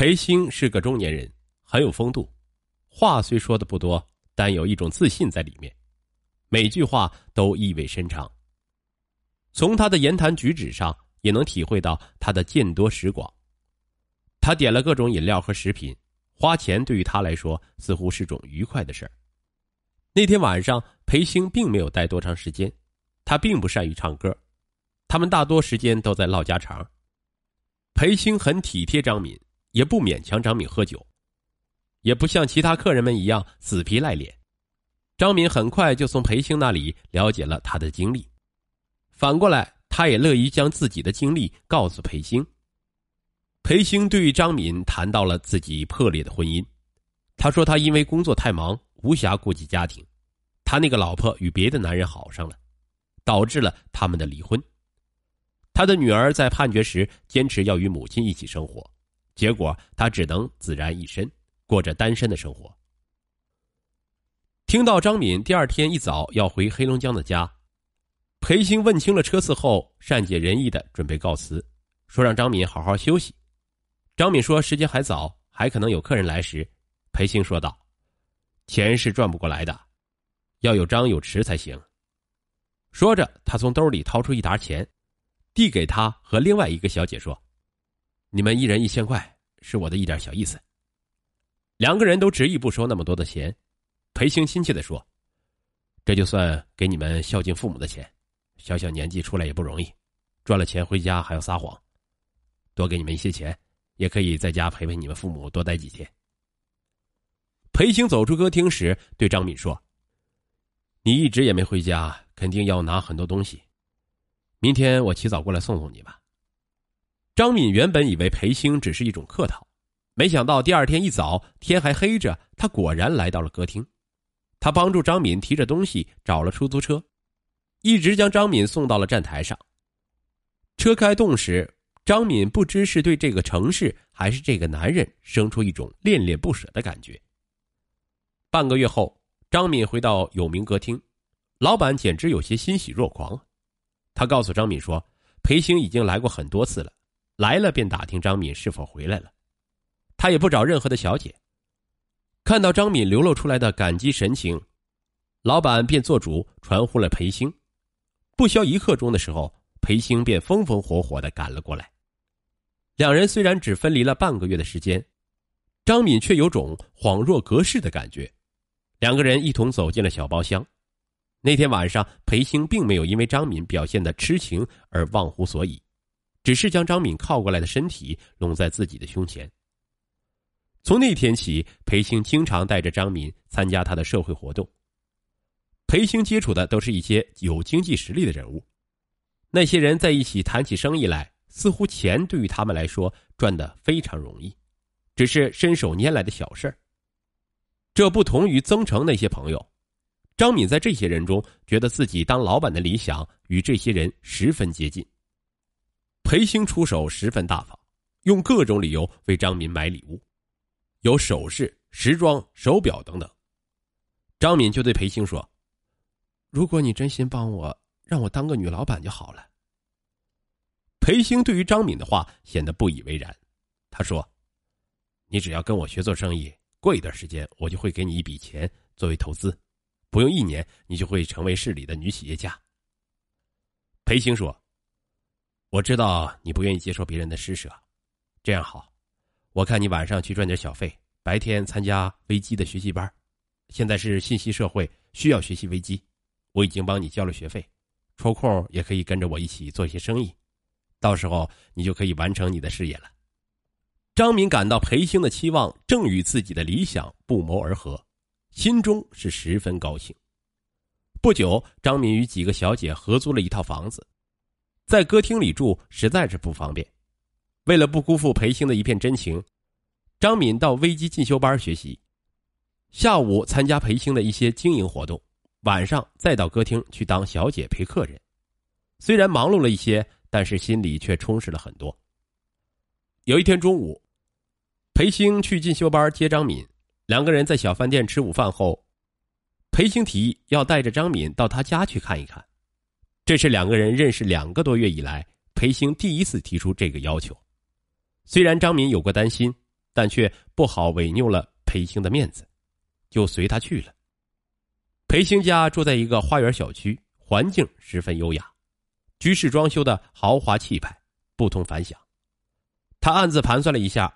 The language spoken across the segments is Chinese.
裴兴是个中年人，很有风度，话虽说的不多，但有一种自信在里面，每句话都意味深长。从他的言谈举止上，也能体会到他的见多识广。他点了各种饮料和食品，花钱对于他来说似乎是种愉快的事儿。那天晚上，裴兴并没有待多长时间，他并不善于唱歌，他们大多时间都在唠家常。裴兴很体贴张敏，也不勉强张敏喝酒，也不像其他客人们一样死皮赖脸。张敏很快就从裴兴那里了解了他的经历，反过来，他也乐于将自己的经历告诉裴兴。裴兴对于张敏谈到了自己破裂的婚姻，他说他因为工作太忙，无暇顾及家庭，他那个老婆与别的男人好上了，导致了他们的离婚。他的女儿在判决时坚持要与母亲一起生活，结果他只能孑然一身，过着单身的生活。听到张敏第二天一早要回黑龙江的家，裴兴问清了车次后，善解人意的准备告辞，说让张敏好好休息。张敏说：“时间还早，还可能有客人来时。”裴兴说道：“钱是赚不过来的，要有张有弛才行。”说着，他从兜里掏出一沓钱。递给他和另外一个小姐说：“你们一人一千块，是我的一点小意思。”两个人都执意不收那么多的钱。裴兴亲切的说：“这就算给你们孝敬父母的钱，小小年纪出来也不容易，赚了钱回家还要撒谎，多给你们一些钱，也可以在家陪陪你们父母多待几天。”裴兴走出歌厅时对张敏说：“你一直也没回家，肯定要拿很多东西。”明天我起早过来送送你吧。张敏原本以为裴兴只是一种客套，没想到第二天一早天还黑着，他果然来到了歌厅。他帮助张敏提着东西，找了出租车，一直将张敏送到了站台上。车开动时，张敏不知是对这个城市还是这个男人生出一种恋恋不舍的感觉。半个月后，张敏回到有名歌厅，老板简直有些欣喜若狂。他告诉张敏说：“裴兴已经来过很多次了，来了便打听张敏是否回来了。他也不找任何的小姐。”看到张敏流露出来的感激神情，老板便做主传呼了裴兴。不消一刻钟的时候，裴兴便风风火火的赶了过来。两人虽然只分离了半个月的时间，张敏却有种恍若隔世的感觉。两个人一同走进了小包厢。那天晚上，裴兴并没有因为张敏表现的痴情而忘乎所以，只是将张敏靠过来的身体拢在自己的胸前。从那天起，裴兴经常带着张敏参加他的社会活动。裴兴接触的都是一些有经济实力的人物，那些人在一起谈起生意来，似乎钱对于他们来说赚的非常容易，只是伸手拈来的小事儿。这不同于曾诚那些朋友。张敏在这些人中，觉得自己当老板的理想与这些人十分接近。裴兴出手十分大方，用各种理由为张敏买礼物，有首饰、时装、手表等等。张敏就对裴兴说：“如果你真心帮我，让我当个女老板就好了。”裴兴对于张敏的话显得不以为然，他说：“你只要跟我学做生意，过一段时间我就会给你一笔钱作为投资。”不用一年，你就会成为市里的女企业家。裴兴说：“我知道你不愿意接受别人的施舍，这样好，我看你晚上去赚点小费，白天参加微机的学习班。现在是信息社会，需要学习微机，我已经帮你交了学费，抽空也可以跟着我一起做一些生意，到时候你就可以完成你的事业了。”张敏感到裴兴的期望正与自己的理想不谋而合。心中是十分高兴。不久，张敏与几个小姐合租了一套房子，在歌厅里住实在是不方便。为了不辜负裴兴的一片真情，张敏到微机进修班学习，下午参加裴兴的一些经营活动，晚上再到歌厅去当小姐陪客人。虽然忙碌了一些，但是心里却充实了很多。有一天中午，裴兴去进修班接张敏。两个人在小饭店吃午饭后，裴兴提议要带着张敏到他家去看一看。这是两个人认识两个多月以来，裴兴第一次提出这个要求。虽然张敏有过担心，但却不好违拗了裴兴的面子，就随他去了。裴兴家住在一个花园小区，环境十分优雅，居室装修的豪华气派，不同凡响。他暗自盘算了一下，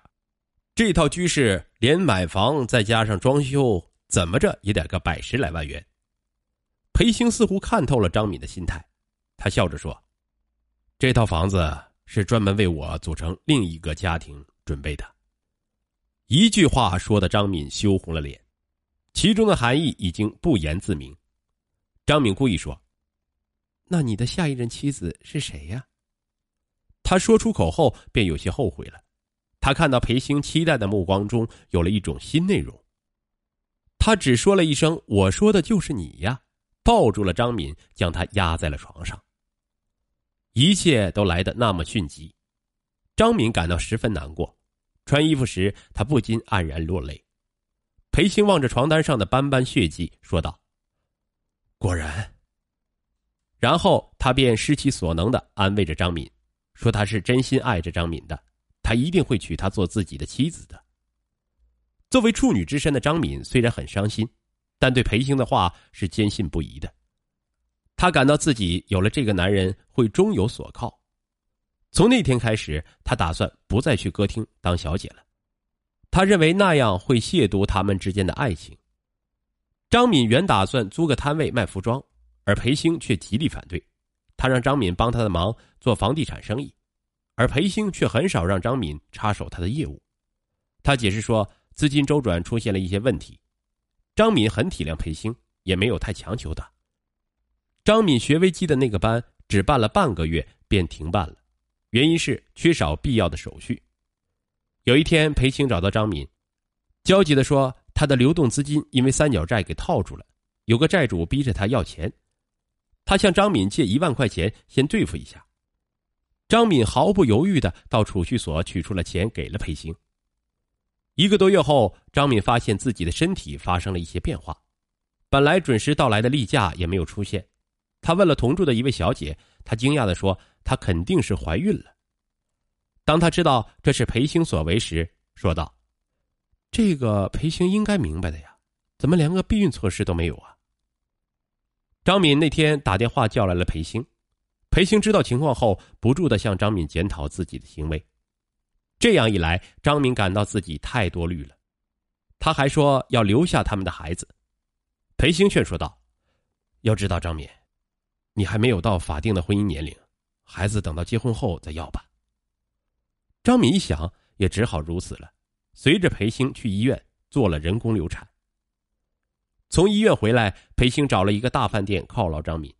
这套居室连买房再加上装修，怎么着也得个百十来万元。裴兴似乎看透了张敏的心态，他笑着说：“这套房子是专门为我组成另一个家庭准备的。”一句话说的张敏羞红了脸，其中的含义已经不言自明。张敏故意说：“那你的下一任妻子是谁呀？”他说出口后便有些后悔了，他看到裴兴期待的目光中有了一种新内容。他只说了一声：“我说的就是你呀。”抱住了张敏，将她压在了床上。一切都来得那么迅疾，张敏感到十分难过。穿衣服时，她不禁黯然落泪。裴兴望着床单上的斑斑血迹，说道：“果然。”然后他便施其所能的安慰着张敏，说他是真心爱着张敏的，他一定会娶她做自己的妻子的。作为处女之身的张敏虽然很伤心。但对裴兴的话是坚信不疑的，他感到自己有了这个男人会终有所靠。从那天开始，他打算不再去歌厅当小姐了，他认为那样会亵渎他们之间的爱情。张敏原打算租个摊位卖服装，而裴兴却极力反对，他让张敏帮他的忙做房地产生意，而裴兴却很少让张敏插手他的业务。他解释说，资金周转出现了一些问题。张敏很体谅裴兴，也没有太强求他。张敏学微机的那个班只办了半个月便停办了，原因是缺少必要的手续。有一天，裴兴找到张敏，焦急的说：“他的流动资金因为三角债给套住了，有个债主逼着他要钱，他向张敏借一万块钱先对付一下。”张敏毫不犹豫的到储蓄所取出了钱，给了裴兴。一个多月后，张敏发现自己的身体发生了一些变化，本来准时到来的例假也没有出现。她问了同住的一位小姐，她惊讶的说：“她肯定是怀孕了。”当她知道这是裴兴所为时，说道：“这个裴兴应该明白的呀，怎么连个避孕措施都没有啊？”张敏那天打电话叫来了裴兴，裴兴知道情况后，不住的向张敏检讨自己的行为。这样一来，张敏感到自己太多虑了。他还说要留下他们的孩子。裴兴劝说道：“要知道，张敏，你还没有到法定的婚姻年龄，孩子等到结婚后再要吧。”张敏一想，也只好如此了，随着裴兴去医院做了人工流产。从医院回来，裴兴找了一个大饭店犒劳张敏。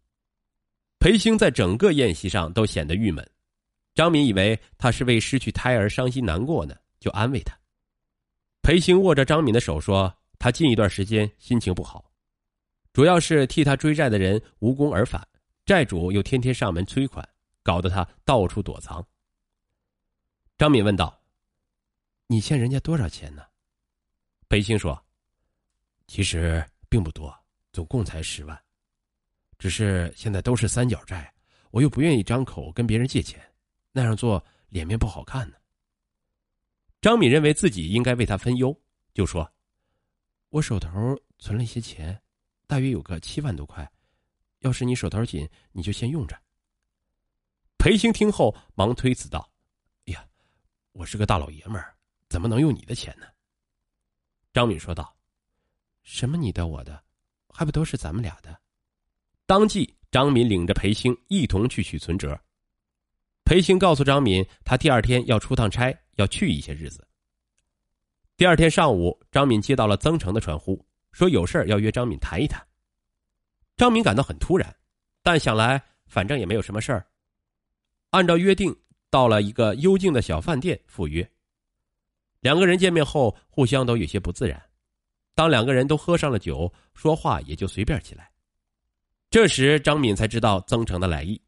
裴兴在整个宴席上都显得郁闷。张敏以为他是为失去胎儿伤心难过呢，就安慰他。裴兴握着张敏的手说：“他近一段时间心情不好，主要是替他追债的人无功而返，债主又天天上门催款，搞得他到处躲藏。”张敏问道：“你欠人家多少钱呢？”裴兴说：“其实并不多，总共才十万，只是现在都是三角债，我又不愿意张口跟别人借钱。”那样做脸面不好看呢。张敏认为自己应该为他分忧，就说：“我手头存了一些钱，大约有个七万多块，要是你手头紧，你就先用着。”裴兴听后忙推辞道：“哎呀，我是个大老爷们儿，怎么能用你的钱呢？”张敏说道：“什么你的我的，还不都是咱们俩的？”当即，张敏领着裴兴一同去取存折。裴兴告诉张敏，他第二天要出趟差，要去一些日子。第二天上午，张敏接到了曾成的传呼，说有事要约张敏谈一谈。张敏感到很突然，但想来反正也没有什么事儿，按照约定到了一个幽静的小饭店赴约。两个人见面后，互相都有些不自然。当两个人都喝上了酒，说话也就随便起来。这时，张敏才知道曾成的来意。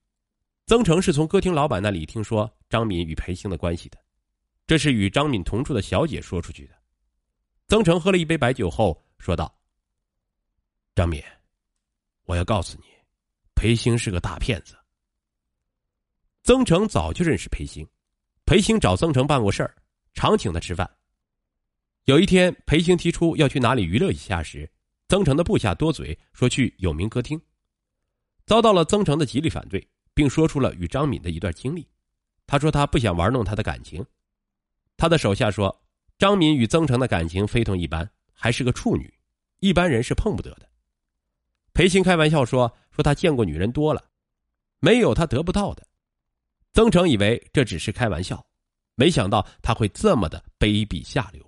曾成是从歌厅老板那里听说张敏与裴兴的关系的，这是与张敏同住的小姐说出去的。曾成喝了一杯白酒后说道：“张敏，我要告诉你，裴兴是个大骗子。”曾成早就认识裴兴，裴兴找曾成办过事儿，常请他吃饭，有一天，裴行提出要去哪里娱乐一下时，曾成的部下多嘴说去有名歌厅，遭到了曾成的极力反对，并说出了与张敏的一段经历。他说他不想玩弄他的感情。他的手下说，张敏与曾诚的感情非同一般，还是个处女，一般人是碰不得的。裴鑫开玩笑说说他见过女人多了，没有他得不到的。曾诚以为这只是开玩笑，没想到他会这么的卑鄙下流。